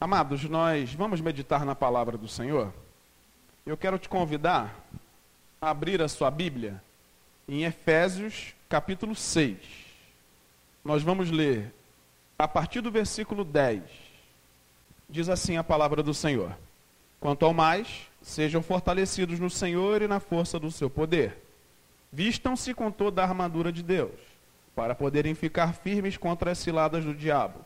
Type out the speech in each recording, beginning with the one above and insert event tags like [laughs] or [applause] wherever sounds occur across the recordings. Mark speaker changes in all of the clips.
Speaker 1: Amados, nós vamos meditar na palavra do Senhor. Eu quero te convidar a abrir a sua Bíblia em Efésios, capítulo 6. Nós vamos ler a partir do versículo 10. Diz assim a palavra do Senhor: Quanto ao mais, sejam fortalecidos no Senhor e na força do seu poder. Vistam-se com toda a armadura de Deus, para poderem ficar firmes contra as ciladas do diabo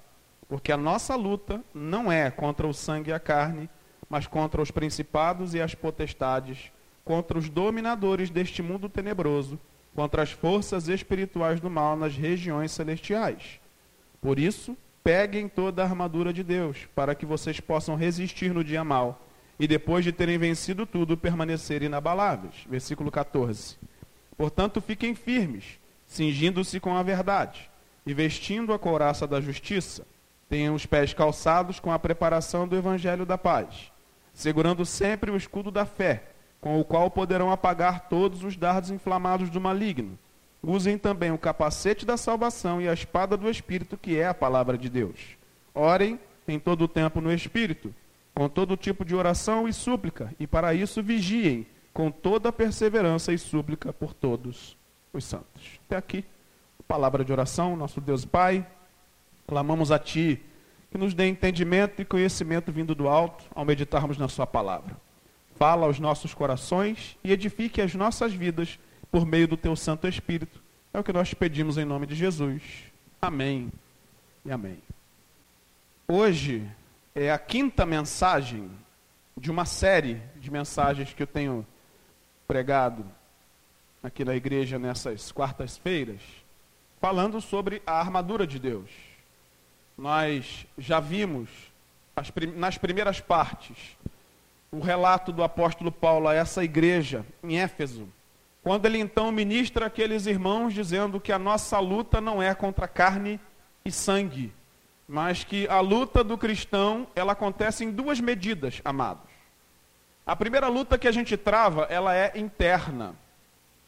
Speaker 1: porque a nossa luta não é contra o sangue e a carne, mas contra os principados e as potestades, contra os dominadores deste mundo tenebroso, contra as forças espirituais do mal nas regiões celestiais. Por isso, peguem toda a armadura de Deus, para que vocês possam resistir no dia mal e depois de terem vencido tudo, permanecerem inabaláveis. Versículo 14. Portanto, fiquem firmes, cingindo-se com a verdade e vestindo a couraça da justiça Tenham os pés calçados com a preparação do evangelho da paz, segurando sempre o escudo da fé, com o qual poderão apagar todos os dardos inflamados do maligno. Usem também o capacete da salvação e a espada do Espírito, que é a palavra de Deus. Orem em todo o tempo no Espírito, com todo tipo de oração e súplica, e para isso vigiem com toda perseverança e súplica por todos os santos. Até aqui, palavra de oração, nosso Deus Pai. Clamamos a Ti que nos dê entendimento e conhecimento vindo do alto ao meditarmos na Sua palavra. Fala aos nossos corações e edifique as nossas vidas por meio do Teu Santo Espírito. É o que nós pedimos em nome de Jesus. Amém e amém. Hoje é a quinta mensagem de uma série de mensagens que eu tenho pregado aqui na igreja nessas quartas-feiras, falando sobre a armadura de Deus nós já vimos nas primeiras partes o relato do apóstolo Paulo a essa igreja em Éfeso, quando ele então ministra aqueles irmãos dizendo que a nossa luta não é contra carne e sangue, mas que a luta do cristão, ela acontece em duas medidas, amados. A primeira luta que a gente trava, ela é interna.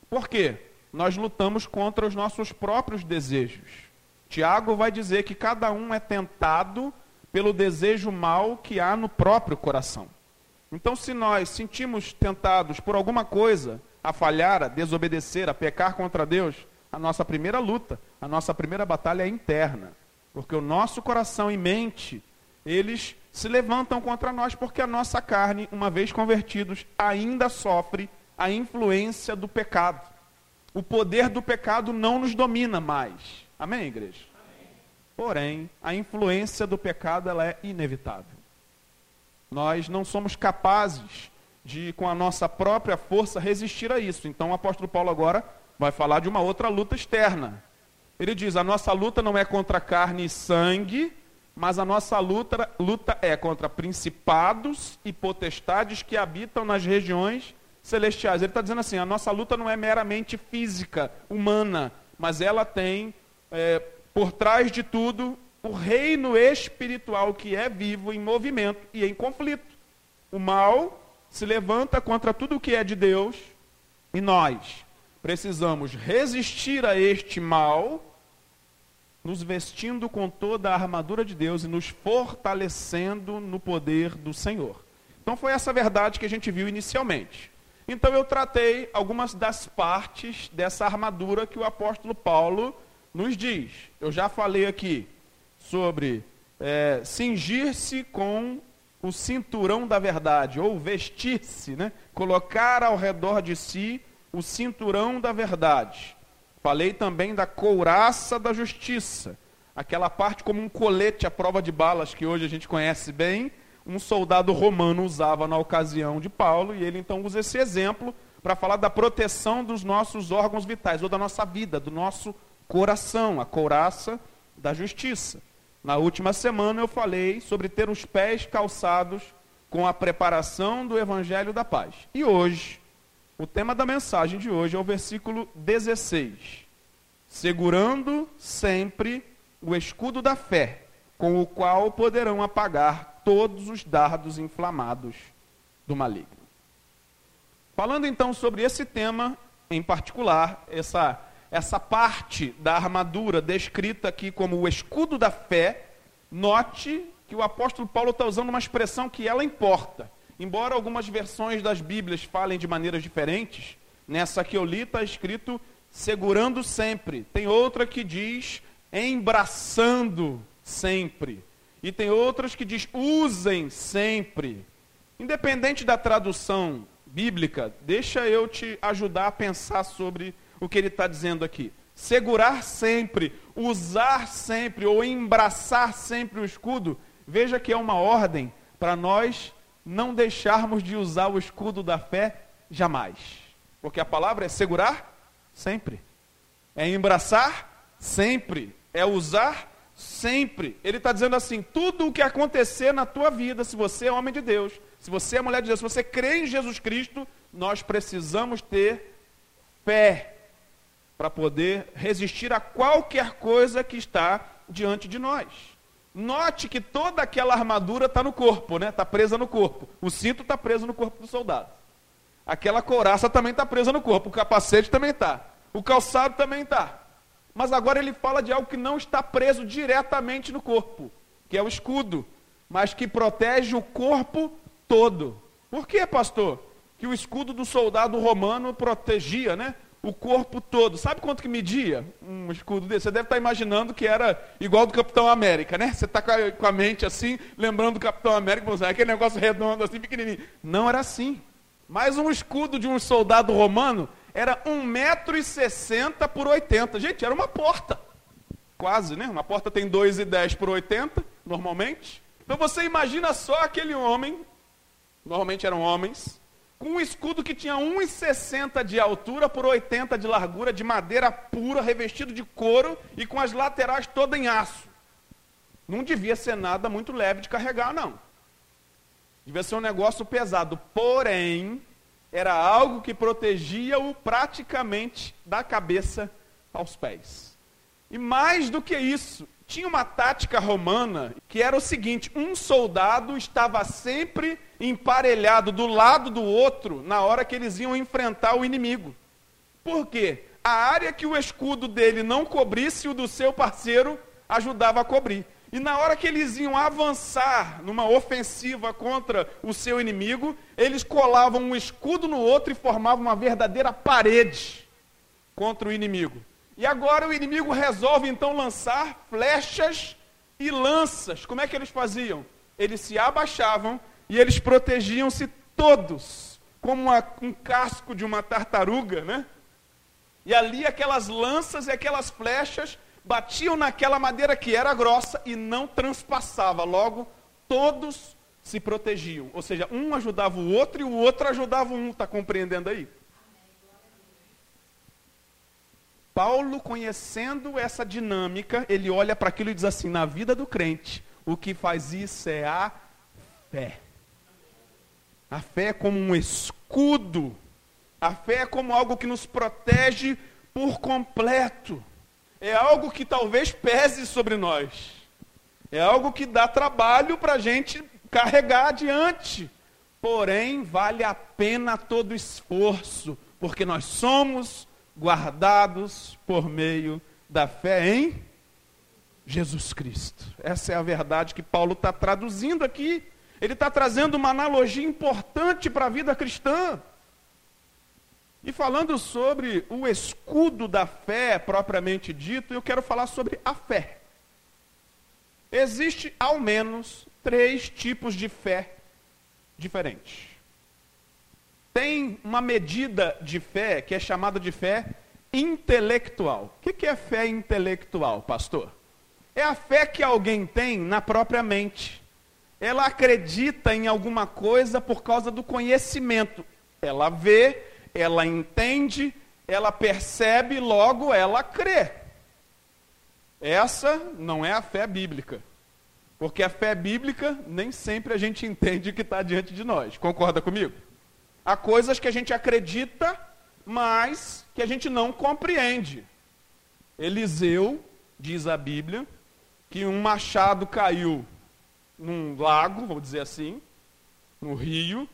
Speaker 1: Por quê? Nós lutamos contra os nossos próprios desejos. Tiago vai dizer que cada um é tentado pelo desejo mal que há no próprio coração. Então, se nós sentimos tentados por alguma coisa a falhar, a desobedecer, a pecar contra Deus, a nossa primeira luta, a nossa primeira batalha é interna. Porque o nosso coração e mente, eles se levantam contra nós, porque a nossa carne, uma vez convertidos, ainda sofre a influência do pecado. O poder do pecado não nos domina mais. Amém, igreja? Porém, a influência do pecado ela é inevitável. Nós não somos capazes de, com a nossa própria força, resistir a isso. Então, o apóstolo Paulo agora vai falar de uma outra luta externa. Ele diz: a nossa luta não é contra carne e sangue, mas a nossa luta, luta é contra principados e potestades que habitam nas regiões celestiais. Ele está dizendo assim: a nossa luta não é meramente física, humana, mas ela tem é, por trás de tudo, o reino espiritual que é vivo, em movimento e em conflito. O mal se levanta contra tudo o que é de Deus e nós precisamos resistir a este mal, nos vestindo com toda a armadura de Deus e nos fortalecendo no poder do Senhor. Então foi essa verdade que a gente viu inicialmente. Então eu tratei algumas das partes dessa armadura que o apóstolo Paulo nos diz, eu já falei aqui sobre é, cingir-se com o cinturão da verdade, ou vestir-se, né? colocar ao redor de si o cinturão da verdade. Falei também da couraça da justiça, aquela parte como um colete à prova de balas que hoje a gente conhece bem, um soldado romano usava na ocasião de Paulo, e ele então usa esse exemplo para falar da proteção dos nossos órgãos vitais, ou da nossa vida, do nosso coração, a couraça da justiça. Na última semana eu falei sobre ter os pés calçados com a preparação do evangelho da paz. E hoje, o tema da mensagem de hoje é o versículo 16. Segurando sempre o escudo da fé, com o qual poderão apagar todos os dardos inflamados do maligno. Falando então sobre esse tema em particular, essa essa parte da armadura descrita aqui como o escudo da fé, note que o apóstolo Paulo está usando uma expressão que ela importa. Embora algumas versões das Bíblias falem de maneiras diferentes, nessa que eu li está escrito segurando sempre. Tem outra que diz embraçando sempre. E tem outras que diz usem sempre. Independente da tradução bíblica, deixa eu te ajudar a pensar sobre o que ele está dizendo aqui. Segurar sempre, usar sempre ou embraçar sempre o escudo, veja que é uma ordem para nós não deixarmos de usar o escudo da fé jamais. Porque a palavra é segurar sempre, é embraçar sempre, é usar sempre. Ele está dizendo assim: tudo o que acontecer na tua vida, se você é homem de Deus, se você é mulher de Deus, se você crê em Jesus Cristo, nós precisamos ter fé para poder resistir a qualquer coisa que está diante de nós. Note que toda aquela armadura está no corpo, né? Está presa no corpo. O cinto está preso no corpo do soldado. Aquela couraça também está presa no corpo. O capacete também está. O calçado também está. Mas agora ele fala de algo que não está preso diretamente no corpo, que é o escudo, mas que protege o corpo todo. Por que, pastor? Que o escudo do soldado romano protegia, né? O corpo todo. Sabe quanto que media um escudo desse? Você deve estar imaginando que era igual do Capitão América, né? Você está com a mente assim, lembrando do Capitão América, aquele negócio redondo assim, pequenininho. Não era assim. Mas um escudo de um soldado romano era 1,60m por 80. Gente, era uma porta. Quase, né? Uma porta tem 2,10 por 80, normalmente. Então você imagina só aquele homem normalmente eram homens, um escudo que tinha 1,60 de altura por 80 de largura, de madeira pura, revestido de couro e com as laterais todas em aço. Não devia ser nada muito leve de carregar, não. Devia ser um negócio pesado. Porém, era algo que protegia-o praticamente da cabeça aos pés. E mais do que isso, tinha uma tática romana que era o seguinte: um soldado estava sempre emparelhado do lado do outro na hora que eles iam enfrentar o inimigo. Por quê? A área que o escudo dele não cobrisse, o do seu parceiro ajudava a cobrir. E na hora que eles iam avançar numa ofensiva contra o seu inimigo, eles colavam um escudo no outro e formavam uma verdadeira parede contra o inimigo. E agora o inimigo resolve então lançar flechas e lanças. Como é que eles faziam? Eles se abaixavam e eles protegiam-se todos, como uma, um casco de uma tartaruga, né? E ali aquelas lanças e aquelas flechas batiam naquela madeira que era grossa e não transpassava. Logo, todos se protegiam. Ou seja, um ajudava o outro e o outro ajudava um. Está compreendendo aí? Paulo, conhecendo essa dinâmica, ele olha para aquilo e diz assim: na vida do crente, o que faz isso é a fé. A fé é como um escudo, a fé é como algo que nos protege por completo. É algo que talvez pese sobre nós. É algo que dá trabalho para a gente carregar adiante. Porém, vale a pena todo esforço, porque nós somos guardados por meio da fé em Jesus Cristo. Essa é a verdade que Paulo está traduzindo aqui. Ele está trazendo uma analogia importante para a vida cristã. E falando sobre o escudo da fé propriamente dito, eu quero falar sobre a fé. Existe ao menos três tipos de fé diferentes tem uma medida de fé que é chamada de fé intelectual. O que é fé intelectual, pastor? É a fé que alguém tem na própria mente. Ela acredita em alguma coisa por causa do conhecimento. Ela vê, ela entende, ela percebe, logo ela crê. Essa não é a fé bíblica. Porque a fé bíblica nem sempre a gente [laughs] entende o que está diante de nós. Concorda comigo? Há coisas que a gente acredita, mas que a gente não compreende. Eliseu, diz a Bíblia, que um machado caiu num lago, vamos dizer assim, no rio,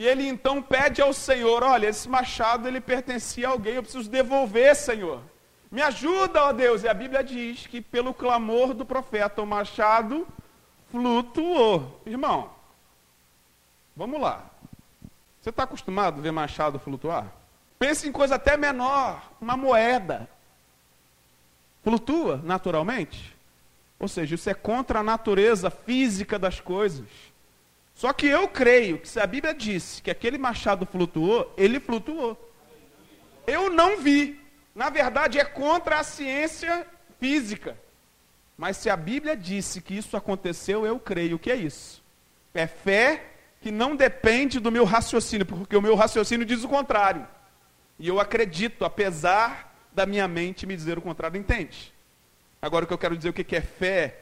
Speaker 1: e ele então pede ao Senhor: Olha, esse machado ele pertencia a alguém, eu preciso devolver, Senhor. Me ajuda, ó Deus. E a Bíblia diz que pelo clamor do profeta, o machado flutuou. Irmão, vamos lá. Você está acostumado a ver machado flutuar? Pense em coisa até menor, uma moeda. Flutua naturalmente? Ou seja, isso é contra a natureza física das coisas. Só que eu creio que se a Bíblia disse que aquele machado flutuou, ele flutuou. Eu não vi. Na verdade, é contra a ciência física. Mas se a Bíblia disse que isso aconteceu, eu creio que é isso. É fé que não depende do meu raciocínio, porque o meu raciocínio diz o contrário. E eu acredito, apesar da minha mente me dizer o contrário, entende? Agora o que eu quero dizer o que é fé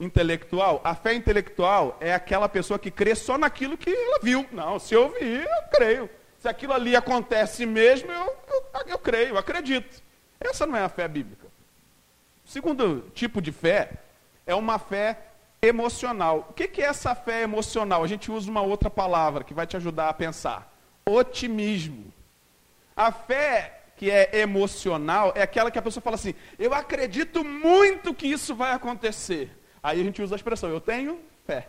Speaker 1: intelectual? A fé intelectual é aquela pessoa que crê só naquilo que ela viu. Não, se eu vi, eu creio. Se aquilo ali acontece mesmo, eu, eu, eu creio, eu acredito. Essa não é a fé bíblica. O segundo tipo de fé é uma fé emocional. O que é essa fé emocional? A gente usa uma outra palavra que vai te ajudar a pensar: otimismo. A fé que é emocional é aquela que a pessoa fala assim: eu acredito muito que isso vai acontecer. Aí a gente usa a expressão: eu tenho fé.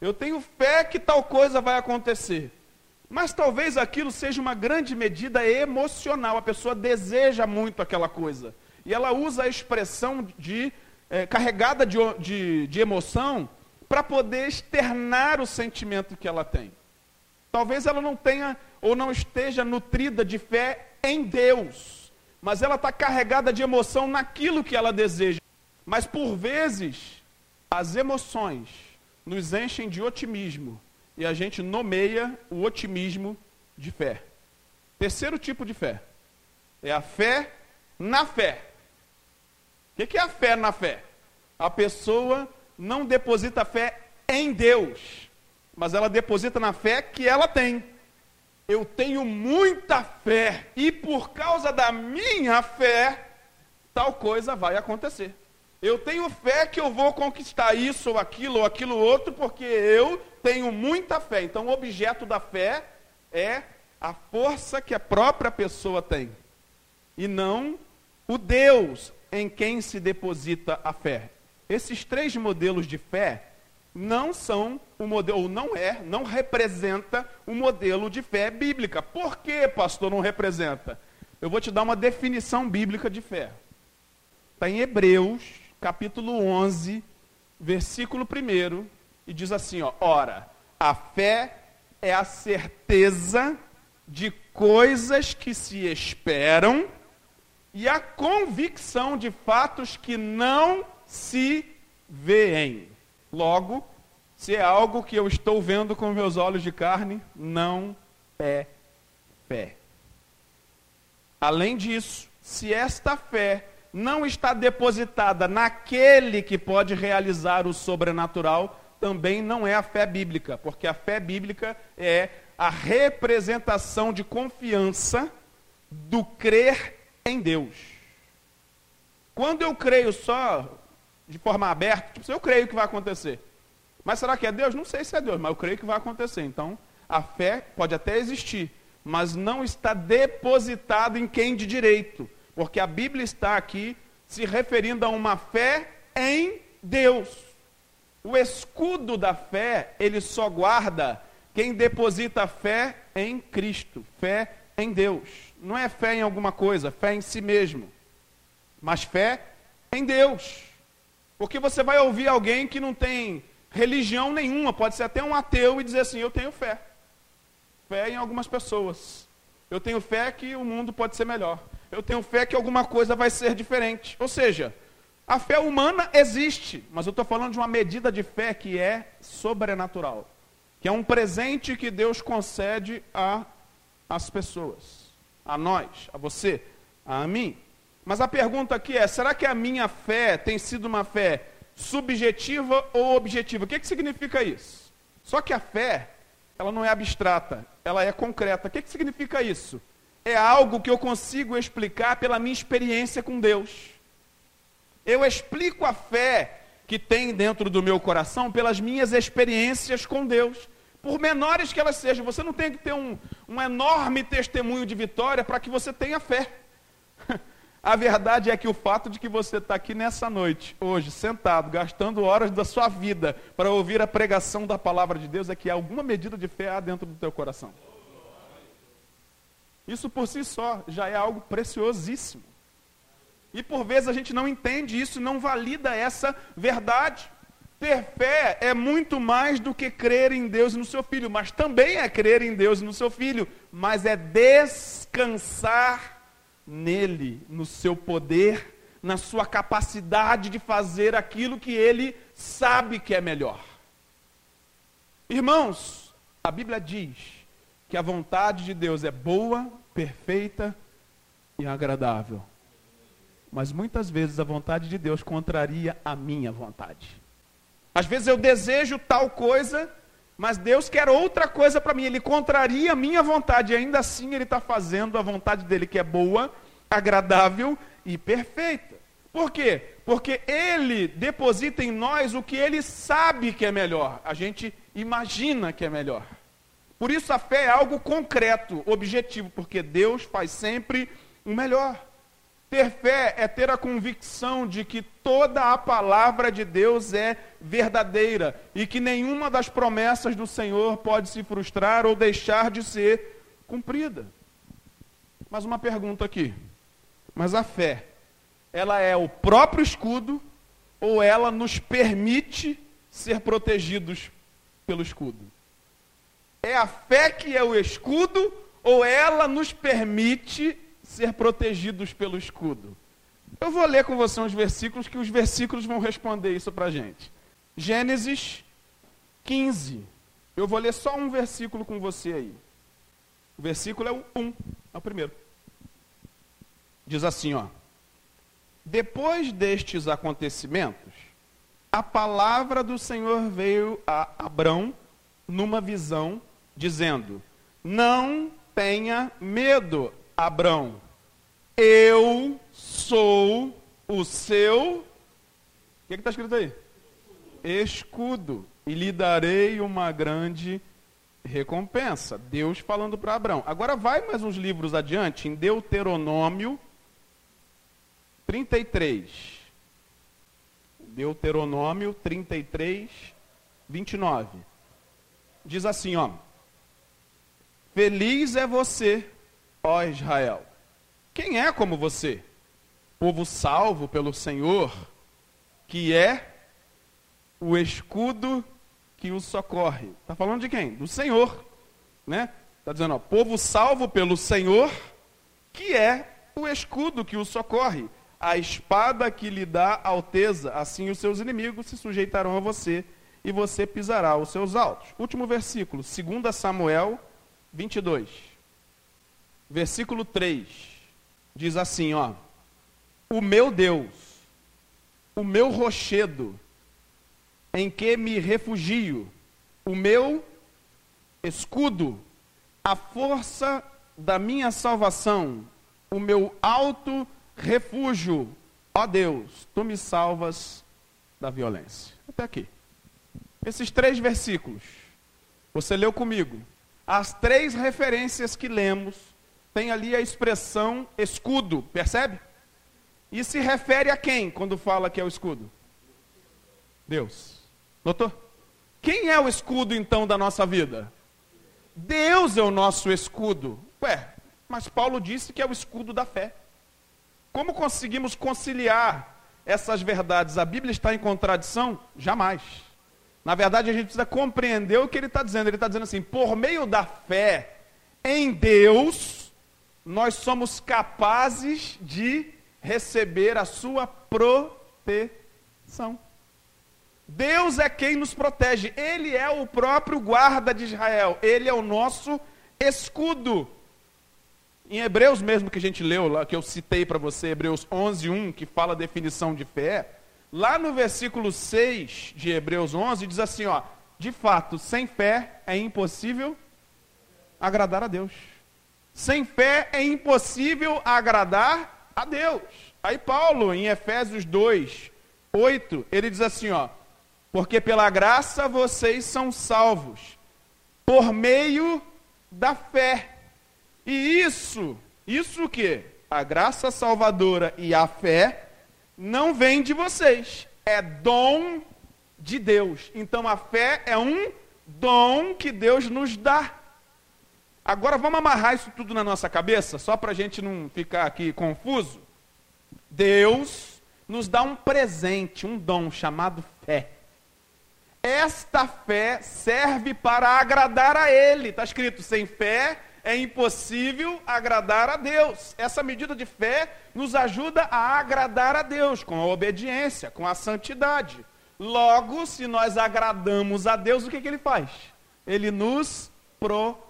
Speaker 1: Eu tenho fé que tal coisa vai acontecer. Mas talvez aquilo seja uma grande medida emocional. A pessoa deseja muito aquela coisa. E ela usa a expressão de é, carregada de, de, de emoção para poder externar o sentimento que ela tem. Talvez ela não tenha ou não esteja nutrida de fé em Deus, mas ela está carregada de emoção naquilo que ela deseja. Mas por vezes, as emoções nos enchem de otimismo e a gente nomeia o otimismo de fé. Terceiro tipo de fé é a fé na fé. O que é a fé na fé? A pessoa não deposita fé em Deus, mas ela deposita na fé que ela tem. Eu tenho muita fé e por causa da minha fé, tal coisa vai acontecer. Eu tenho fé que eu vou conquistar isso ou aquilo ou aquilo outro, porque eu tenho muita fé. Então, o objeto da fé é a força que a própria pessoa tem, e não o Deus em quem se deposita a fé. Esses três modelos de fé não são o modelo, ou não é, não representa o modelo de fé bíblica. Por que, pastor, não representa? Eu vou te dar uma definição bíblica de fé. Está em Hebreus, capítulo 11, versículo 1, e diz assim, ó, ora, a fé é a certeza de coisas que se esperam e a convicção de fatos que não se veem. Logo, se é algo que eu estou vendo com meus olhos de carne, não é fé. Além disso, se esta fé não está depositada naquele que pode realizar o sobrenatural, também não é a fé bíblica, porque a fé bíblica é a representação de confiança do crer em Deus. Quando eu creio só de forma aberta, tipo, eu creio que vai acontecer. Mas será que é Deus? Não sei se é Deus, mas eu creio que vai acontecer. Então, a fé pode até existir, mas não está depositado em quem de direito, porque a Bíblia está aqui se referindo a uma fé em Deus. O escudo da fé, ele só guarda quem deposita fé em Cristo, fé em Deus. Não é fé em alguma coisa, fé em si mesmo. Mas fé em Deus. Porque você vai ouvir alguém que não tem religião nenhuma, pode ser até um ateu e dizer assim: Eu tenho fé. Fé em algumas pessoas. Eu tenho fé que o mundo pode ser melhor. Eu tenho fé que alguma coisa vai ser diferente. Ou seja, a fé humana existe, mas eu estou falando de uma medida de fé que é sobrenatural, que é um presente que Deus concede às pessoas, a nós, a você, a mim. Mas a pergunta aqui é: será que a minha fé tem sido uma fé subjetiva ou objetiva? O que, que significa isso? Só que a fé, ela não é abstrata, ela é concreta. O que, que significa isso? É algo que eu consigo explicar pela minha experiência com Deus. Eu explico a fé que tem dentro do meu coração pelas minhas experiências com Deus por menores que elas sejam. Você não tem que ter um, um enorme testemunho de vitória para que você tenha fé. [laughs] A verdade é que o fato de que você está aqui nessa noite, hoje, sentado, gastando horas da sua vida para ouvir a pregação da palavra de Deus, é que alguma medida de fé há dentro do teu coração. Isso por si só já é algo preciosíssimo. E por vezes a gente não entende isso, não valida essa verdade. Ter fé é muito mais do que crer em Deus e no seu filho, mas também é crer em Deus e no seu filho, mas é descansar nele, no seu poder, na sua capacidade de fazer aquilo que ele sabe que é melhor. Irmãos, a Bíblia diz que a vontade de Deus é boa, perfeita e agradável. Mas muitas vezes a vontade de Deus contraria a minha vontade. Às vezes eu desejo tal coisa, mas Deus quer outra coisa para mim. Ele contraria a minha vontade, e ainda assim Ele está fazendo a vontade dele, que é boa, agradável e perfeita. Por quê? Porque Ele deposita em nós o que Ele sabe que é melhor. A gente imagina que é melhor. Por isso a fé é algo concreto, objetivo, porque Deus faz sempre o melhor. Ter fé é ter a convicção de que toda a palavra de Deus é verdadeira e que nenhuma das promessas do Senhor pode se frustrar ou deixar de ser cumprida. Mas uma pergunta aqui. Mas a fé, ela é o próprio escudo ou ela nos permite ser protegidos pelo escudo? É a fé que é o escudo ou ela nos permite ser protegidos pelo escudo? Eu vou ler com você uns versículos que os versículos vão responder isso para a gente. Gênesis 15. Eu vou ler só um versículo com você aí. O versículo é o 1, é o primeiro. Diz assim, ó. Depois destes acontecimentos, a palavra do Senhor veio a Abrão numa visão, dizendo: Não tenha medo, Abrão. Eu sou o seu. O que está escrito aí? Escudo. E lhe darei uma grande recompensa. Deus falando para Abraão. Agora vai mais uns livros adiante, em Deuteronômio 33. Deuteronômio 33, 29. Diz assim, ó: Feliz é você, ó Israel. Quem é como você? Povo salvo pelo Senhor, que é o escudo que o socorre. Está falando de quem? Do Senhor. Né? Está dizendo, ó, povo salvo pelo Senhor, que é o escudo que o socorre a espada que lhe dá alteza, assim os seus inimigos se sujeitarão a você e você pisará os seus altos. Último versículo, 2 Samuel 22. Versículo 3. Diz assim, ó: O meu Deus, o meu rochedo, em que me refugio, o meu escudo, a força da minha salvação, o meu alto refúgio, ó Deus, tu me salvas da violência. Até aqui. Esses três versículos, você leu comigo. As três referências que lemos, tem ali a expressão escudo, percebe? E se refere a quem quando fala que é o escudo? Deus. Notou? Quem é o escudo então da nossa vida? Deus é o nosso escudo. Ué, mas Paulo disse que é o escudo da fé. Como conseguimos conciliar essas verdades? A Bíblia está em contradição? Jamais. Na verdade, a gente precisa compreender o que ele está dizendo. Ele está dizendo assim: por meio da fé em Deus, nós somos capazes de receber a sua proteção. Deus é quem nos protege, Ele é o próprio guarda de Israel, Ele é o nosso escudo. Em Hebreus mesmo que a gente leu, lá, que eu citei para você, Hebreus 11, 1, que fala a definição de fé, lá no versículo 6 de Hebreus 11, diz assim, ó, de fato, sem fé é impossível agradar a Deus. Sem fé é impossível agradar a Deus. Aí Paulo, em Efésios 2, 8, ele diz assim, ó, porque pela graça vocês são salvos, por meio da fé. E isso, isso o quê? a graça salvadora e a fé não vem de vocês, é dom de Deus. Então a fé é um dom que Deus nos dá. Agora vamos amarrar isso tudo na nossa cabeça, só para a gente não ficar aqui confuso. Deus nos dá um presente, um dom chamado fé. Esta fé serve para agradar a Ele. Está escrito: sem fé é impossível agradar a Deus. Essa medida de fé nos ajuda a agradar a Deus com a obediência, com a santidade. Logo, se nós agradamos a Deus, o que, que Ele faz? Ele nos protege.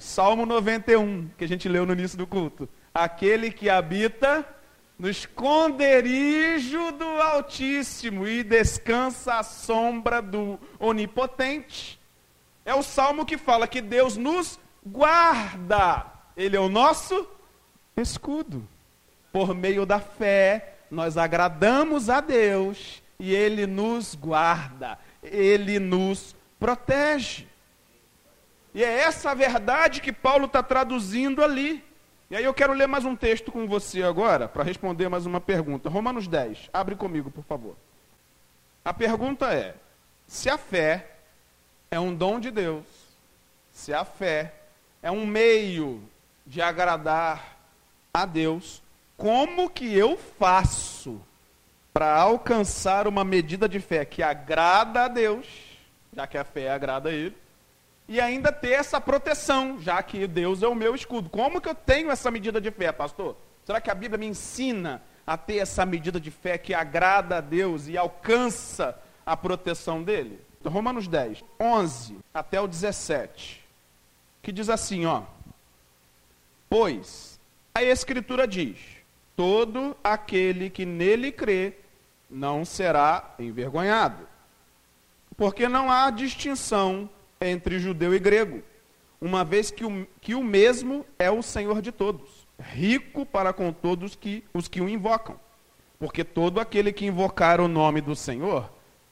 Speaker 1: Salmo 91, que a gente leu no início do culto. Aquele que habita no esconderijo do Altíssimo e descansa à sombra do Onipotente. É o salmo que fala que Deus nos guarda. Ele é o nosso escudo. Por meio da fé, nós agradamos a Deus e Ele nos guarda, Ele nos protege. E é essa verdade que Paulo está traduzindo ali. E aí eu quero ler mais um texto com você agora, para responder mais uma pergunta. Romanos 10, abre comigo, por favor. A pergunta é: se a fé é um dom de Deus, se a fé é um meio de agradar a Deus, como que eu faço para alcançar uma medida de fé que agrada a Deus, já que a fé agrada a Ele, e ainda ter essa proteção, já que Deus é o meu escudo. Como que eu tenho essa medida de fé, pastor? Será que a Bíblia me ensina a ter essa medida de fé que agrada a Deus e alcança a proteção dele? Romanos 10, 11 até o 17, que diz assim, ó: Pois a escritura diz: todo aquele que nele crê não será envergonhado. Porque não há distinção entre judeu e grego, uma vez que o, que o mesmo é o Senhor de todos, rico para com todos que, os que o invocam. Porque todo aquele que invocar o nome do Senhor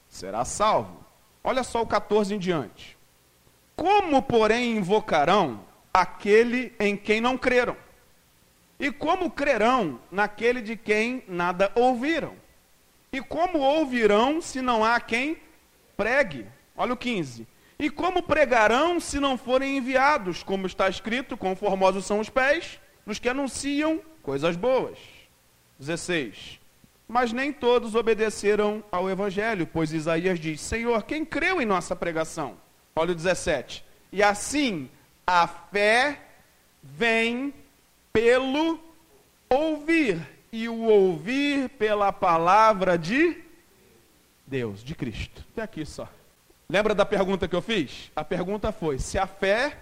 Speaker 1: será salvo. Olha só o 14 em diante. Como, porém, invocarão aquele em quem não creram? E como crerão naquele de quem nada ouviram? E como ouvirão se não há quem pregue? Olha o 15. E como pregarão se não forem enviados? Como está escrito, conformosos são os pés dos que anunciam coisas boas. 16. Mas nem todos obedeceram ao evangelho, pois Isaías diz: Senhor, quem creu em nossa pregação? Olha o 17. E assim a fé vem pelo ouvir, e o ouvir pela palavra de Deus, de Cristo. Até aqui só. Lembra da pergunta que eu fiz? A pergunta foi: se a fé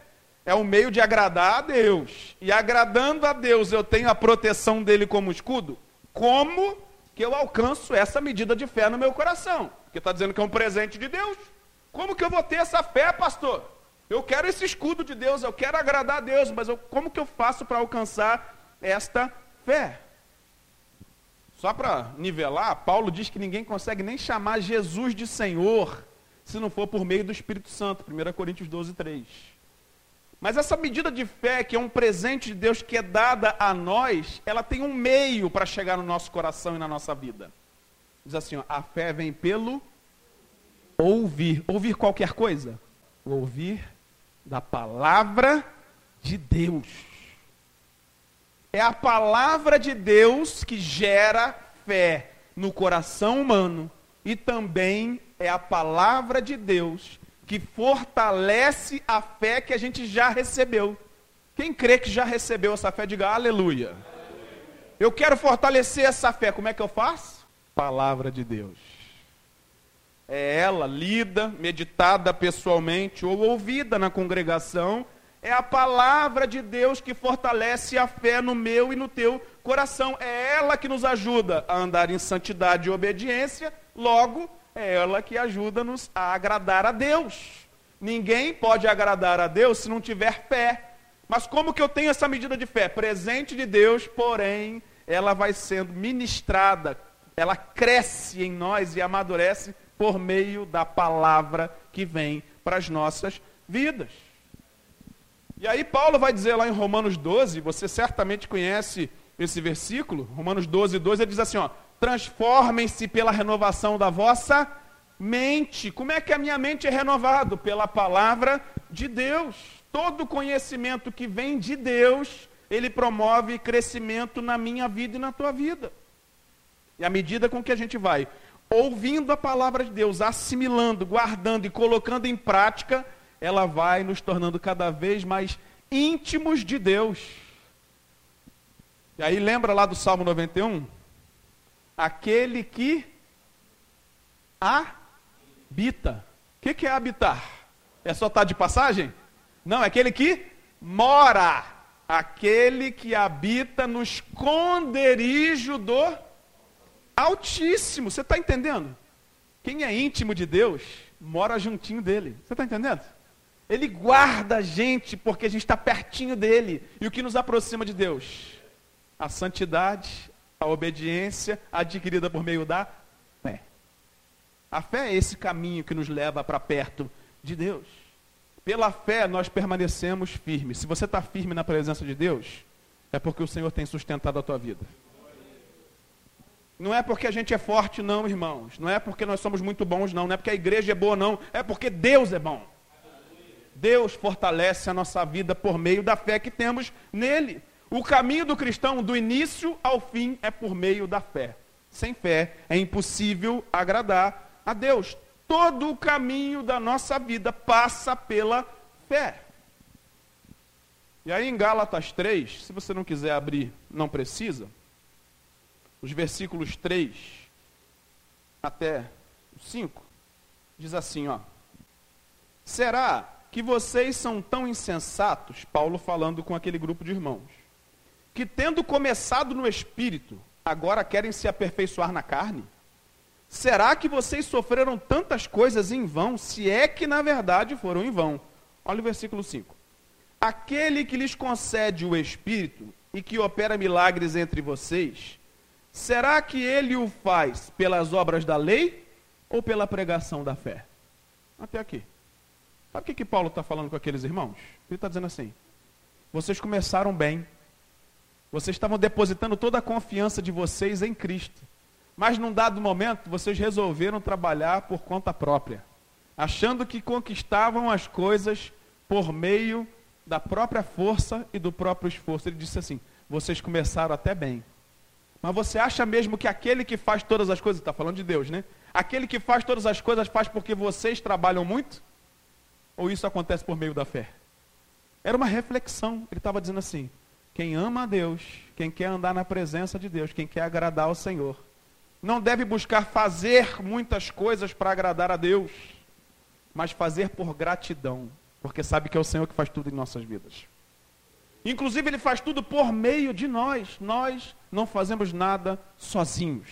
Speaker 1: é um meio de agradar a Deus, e agradando a Deus eu tenho a proteção dele como escudo, como que eu alcanço essa medida de fé no meu coração? Porque está dizendo que é um presente de Deus. Como que eu vou ter essa fé, pastor? Eu quero esse escudo de Deus, eu quero agradar a Deus, mas eu, como que eu faço para alcançar esta fé? Só para nivelar, Paulo diz que ninguém consegue nem chamar Jesus de Senhor se não for por meio do Espírito Santo. 1 Coríntios 12, 3. Mas essa medida de fé, que é um presente de Deus que é dada a nós, ela tem um meio para chegar no nosso coração e na nossa vida. Diz assim: ó, a fé vem pelo ouvir. Ouvir qualquer coisa? Ouvir da palavra de Deus. É a palavra de Deus que gera fé no coração humano e também é a palavra de Deus que fortalece a fé que a gente já recebeu. Quem crê que já recebeu essa fé, diga aleluia. Eu quero fortalecer essa fé, como é que eu faço? Palavra de Deus. É ela lida, meditada pessoalmente ou ouvida na congregação. É a palavra de Deus que fortalece a fé no meu e no teu coração. É ela que nos ajuda a andar em santidade e obediência. Logo, é ela que ajuda-nos a agradar a Deus. Ninguém pode agradar a Deus se não tiver fé. Mas como que eu tenho essa medida de fé? Presente de Deus, porém, ela vai sendo ministrada, ela cresce em nós e amadurece por meio da palavra que vem para as nossas vidas. E aí Paulo vai dizer lá em Romanos 12, você certamente conhece esse versículo, Romanos 12, 2, ele diz assim, ó, transformem-se pela renovação da vossa mente. Como é que a minha mente é renovada? Pela palavra de Deus. Todo conhecimento que vem de Deus, ele promove crescimento na minha vida e na tua vida. E à medida com que a gente vai ouvindo a palavra de Deus, assimilando, guardando e colocando em prática, ela vai nos tornando cada vez mais íntimos de Deus. E aí lembra lá do Salmo 91? Aquele que habita. O que, que é habitar? É só estar tá de passagem? Não, é aquele que mora. Aquele que habita no esconderijo do Altíssimo. Você está entendendo? Quem é íntimo de Deus mora juntinho dele. Você está entendendo? Ele guarda a gente porque a gente está pertinho dele. E o que nos aproxima de Deus? A santidade, a obediência adquirida por meio da fé. A fé é esse caminho que nos leva para perto de Deus. Pela fé nós permanecemos firmes. Se você está firme na presença de Deus, é porque o Senhor tem sustentado a tua vida. Não é porque a gente é forte, não, irmãos. Não é porque nós somos muito bons, não. Não é porque a igreja é boa, não. É porque Deus é bom. Deus fortalece a nossa vida por meio da fé que temos nele. O caminho do cristão, do início ao fim, é por meio da fé. Sem fé é impossível agradar a Deus. Todo o caminho da nossa vida passa pela fé. E aí em Gálatas 3, se você não quiser abrir, não precisa, os versículos 3 até 5, diz assim, ó. Será que vocês são tão insensatos, Paulo falando com aquele grupo de irmãos, que tendo começado no espírito, agora querem se aperfeiçoar na carne? Será que vocês sofreram tantas coisas em vão, se é que na verdade foram em vão? Olha o versículo 5. Aquele que lhes concede o espírito e que opera milagres entre vocês, será que ele o faz pelas obras da lei ou pela pregação da fé? Até aqui. Sabe o que, que Paulo está falando com aqueles irmãos? Ele está dizendo assim: vocês começaram bem, vocês estavam depositando toda a confiança de vocês em Cristo, mas num dado momento vocês resolveram trabalhar por conta própria, achando que conquistavam as coisas por meio da própria força e do próprio esforço. Ele disse assim: vocês começaram até bem. Mas você acha mesmo que aquele que faz todas as coisas, está falando de Deus, né? Aquele que faz todas as coisas faz porque vocês trabalham muito? Ou isso acontece por meio da fé? Era uma reflexão. Ele estava dizendo assim: quem ama a Deus, quem quer andar na presença de Deus, quem quer agradar ao Senhor, não deve buscar fazer muitas coisas para agradar a Deus, mas fazer por gratidão, porque sabe que é o Senhor que faz tudo em nossas vidas. Inclusive, Ele faz tudo por meio de nós. Nós não fazemos nada sozinhos.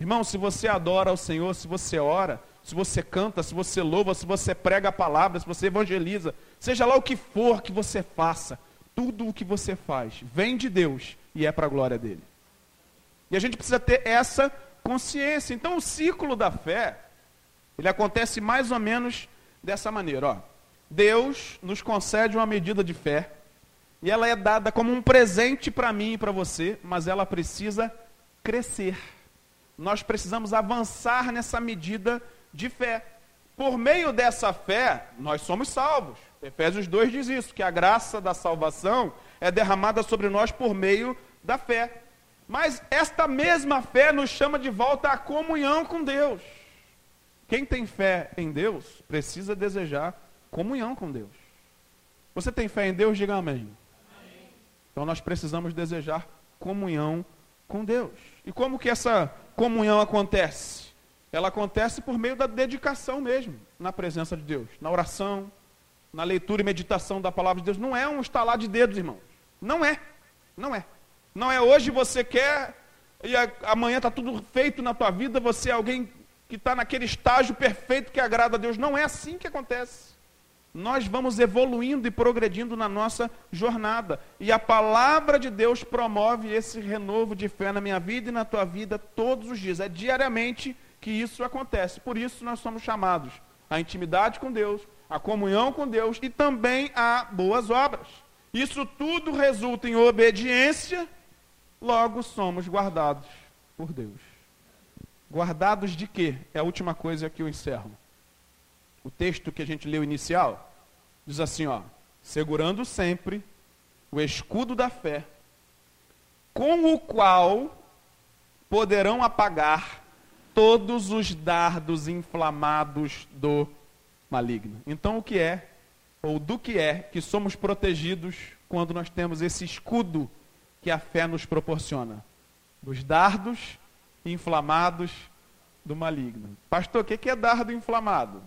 Speaker 1: Irmão, se você adora ao Senhor, se você ora, se você canta, se você louva, se você prega a palavra, se você evangeliza, seja lá o que for que você faça, tudo o que você faz vem de Deus e é para a glória dele. E a gente precisa ter essa consciência. Então o ciclo da fé, ele acontece mais ou menos dessa maneira, ó. Deus nos concede uma medida de fé, e ela é dada como um presente para mim e para você, mas ela precisa crescer. Nós precisamos avançar nessa medida de fé. Por meio dessa fé, nós somos salvos. Efésios 2 diz isso, que a graça da salvação é derramada sobre nós por meio da fé. Mas esta mesma fé nos chama de volta à comunhão com Deus. Quem tem fé em Deus precisa desejar comunhão com Deus. Você tem fé em Deus? Diga amém. amém. Então nós precisamos desejar comunhão com Deus. E como que essa comunhão acontece? ela acontece por meio da dedicação mesmo, na presença de Deus, na oração, na leitura e meditação da palavra de Deus. Não é um estalar de dedos, irmão. Não é. Não é. Não é hoje você quer e amanhã está tudo feito na tua vida, você é alguém que está naquele estágio perfeito que agrada a Deus. Não é assim que acontece. Nós vamos evoluindo e progredindo na nossa jornada. E a palavra de Deus promove esse renovo de fé na minha vida e na tua vida todos os dias. É diariamente que isso acontece. Por isso nós somos chamados à intimidade com Deus, à comunhão com Deus e também a boas obras. Isso tudo resulta em obediência logo somos guardados por Deus. Guardados de quê? É a última coisa que eu encerro. O texto que a gente leu inicial diz assim, ó: segurando sempre o escudo da fé, com o qual poderão apagar todos os dardos inflamados do Então, o que é, ou do que é, que somos protegidos quando nós temos esse escudo que a fé nos proporciona? Dos dardos inflamados do maligno. Pastor, o que é dardo inflamado?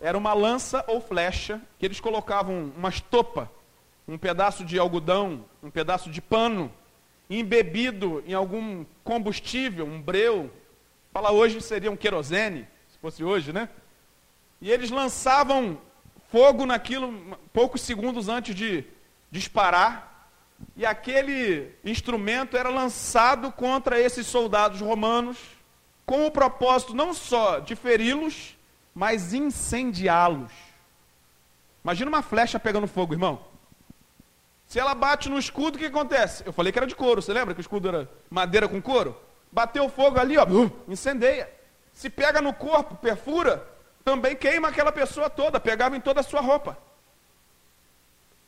Speaker 1: Era uma lança ou flecha que eles colocavam uma estopa, um pedaço de algodão, um pedaço de pano, embebido em algum combustível, um breu. Fala hoje seria um querosene, se fosse hoje, né? E eles lançavam fogo naquilo poucos segundos antes de disparar. E aquele instrumento era lançado contra esses soldados romanos, com o propósito não só de feri-los, mas incendiá-los. Imagina uma flecha pegando fogo, irmão. Se ela bate no escudo, o que acontece? Eu falei que era de couro, você lembra que o escudo era madeira com couro? Bateu fogo ali, ó, uh, incendeia. Se pega no corpo, perfura, também queima aquela pessoa toda, pegava em toda a sua roupa.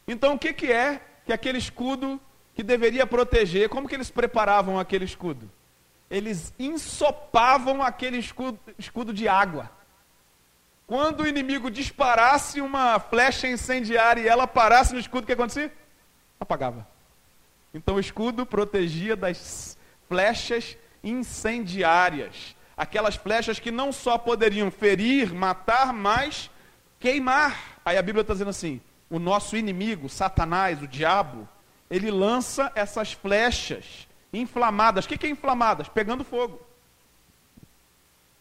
Speaker 1: Então o que, que é que aquele escudo que deveria proteger, como que eles preparavam aquele escudo? Eles ensopavam aquele escudo, escudo de água. Quando o inimigo disparasse uma flecha incendiária e ela parasse no escudo, o que acontecia? apagava. Então o escudo protegia das flechas incendiárias, aquelas flechas que não só poderiam ferir, matar, mas queimar. Aí a Bíblia está dizendo assim: o nosso inimigo, Satanás, o diabo, ele lança essas flechas inflamadas. O que, que é inflamadas? Pegando fogo.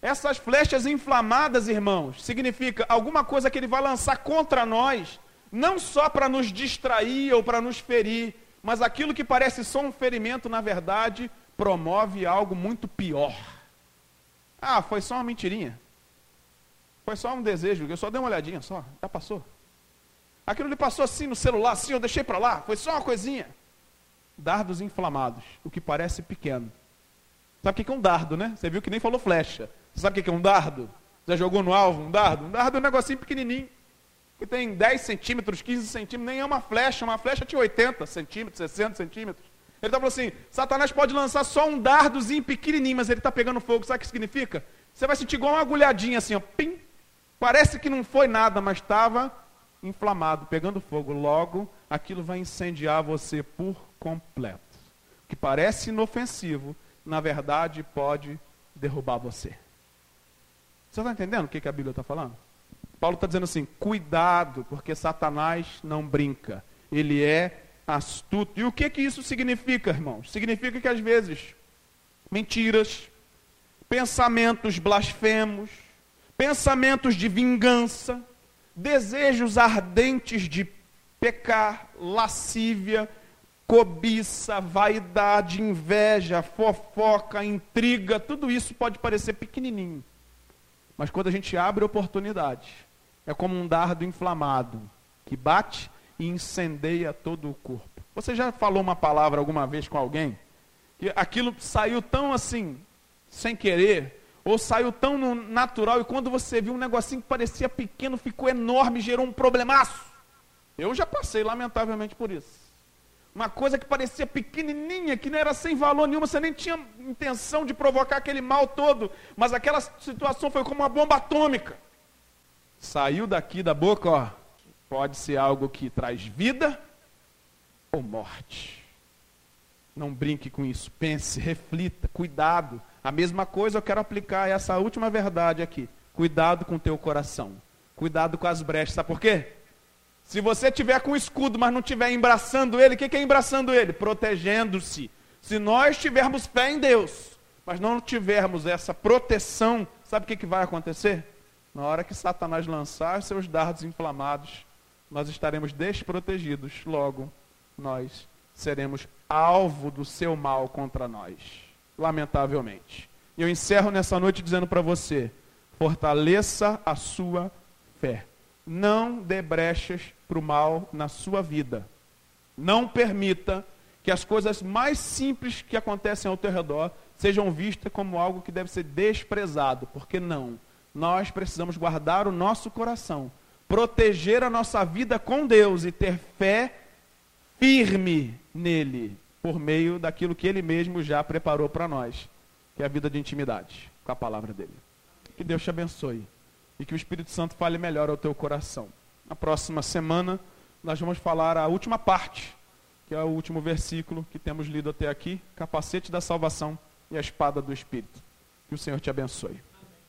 Speaker 1: Essas flechas inflamadas, irmãos, significa alguma coisa que ele vai lançar contra nós não só para nos distrair ou para nos ferir, mas aquilo que parece só um ferimento, na verdade, promove algo muito pior. Ah, foi só uma mentirinha. Foi só um desejo, eu só dei uma olhadinha só, já passou. Aquilo lhe passou assim no celular, assim, eu deixei para lá, foi só uma coisinha. Dardos inflamados, o que parece pequeno. Sabe o que é um dardo, né? Você viu que nem falou flecha. Você sabe o que é um dardo? Já jogou no alvo um dardo? Um dardo é um negocinho pequenininho que tem 10 centímetros, 15 centímetros, nem é uma flecha, uma flecha tinha 80 centímetros, 60 centímetros. Ele está falando assim: Satanás pode lançar só um dardozinho pequenininho, mas ele está pegando fogo. Sabe o que significa? Você vai sentir igual uma agulhadinha assim, ó, pim. Parece que não foi nada, mas estava inflamado, pegando fogo. Logo, aquilo vai incendiar você por completo. O que parece inofensivo, na verdade, pode derrubar você. Você está entendendo o que, que a Bíblia está falando? Paulo está dizendo assim: cuidado, porque Satanás não brinca. Ele é astuto. E o que, que isso significa, irmãos? Significa que às vezes mentiras, pensamentos blasfemos, pensamentos de vingança, desejos ardentes de pecar, lascívia, cobiça, vaidade, inveja, fofoca, intriga, tudo isso pode parecer pequenininho. Mas quando a gente abre oportunidade, é como um dardo inflamado que bate e incendeia todo o corpo. Você já falou uma palavra alguma vez com alguém que aquilo saiu tão assim, sem querer, ou saiu tão natural e quando você viu um negocinho que parecia pequeno, ficou enorme, gerou um problemaço? Eu já passei lamentavelmente por isso. Uma coisa que parecia pequenininha, que não era sem valor nenhum, você nem tinha intenção de provocar aquele mal todo, mas aquela situação foi como uma bomba atômica saiu daqui da boca, ó, pode ser algo que traz vida ou morte. Não brinque com isso, pense, reflita, cuidado. A mesma coisa eu quero aplicar essa última verdade aqui. Cuidado com o teu coração. Cuidado com as brechas. Sabe por quê? Se você tiver com escudo, mas não tiver embraçando ele, o que, que é embraçando ele? Protegendo-se. Se nós tivermos fé em Deus, mas não tivermos essa proteção, sabe o que, que vai acontecer? Na hora que Satanás lançar seus dardos inflamados, nós estaremos desprotegidos. Logo, nós seremos alvo do seu mal contra nós. Lamentavelmente. E eu encerro nessa noite dizendo para você: fortaleça a sua fé. Não dê brechas para o mal na sua vida. Não permita que as coisas mais simples que acontecem ao teu redor sejam vistas como algo que deve ser desprezado, porque não. Nós precisamos guardar o nosso coração, proteger a nossa vida com Deus e ter fé firme nele, por meio daquilo que ele mesmo já preparou para nós, que é a vida de intimidade com a palavra dele. Que Deus te abençoe e que o Espírito Santo fale melhor ao teu coração. Na próxima semana, nós vamos falar a última parte, que é o último versículo que temos lido até aqui: capacete da salvação e a espada do Espírito. Que o Senhor te abençoe.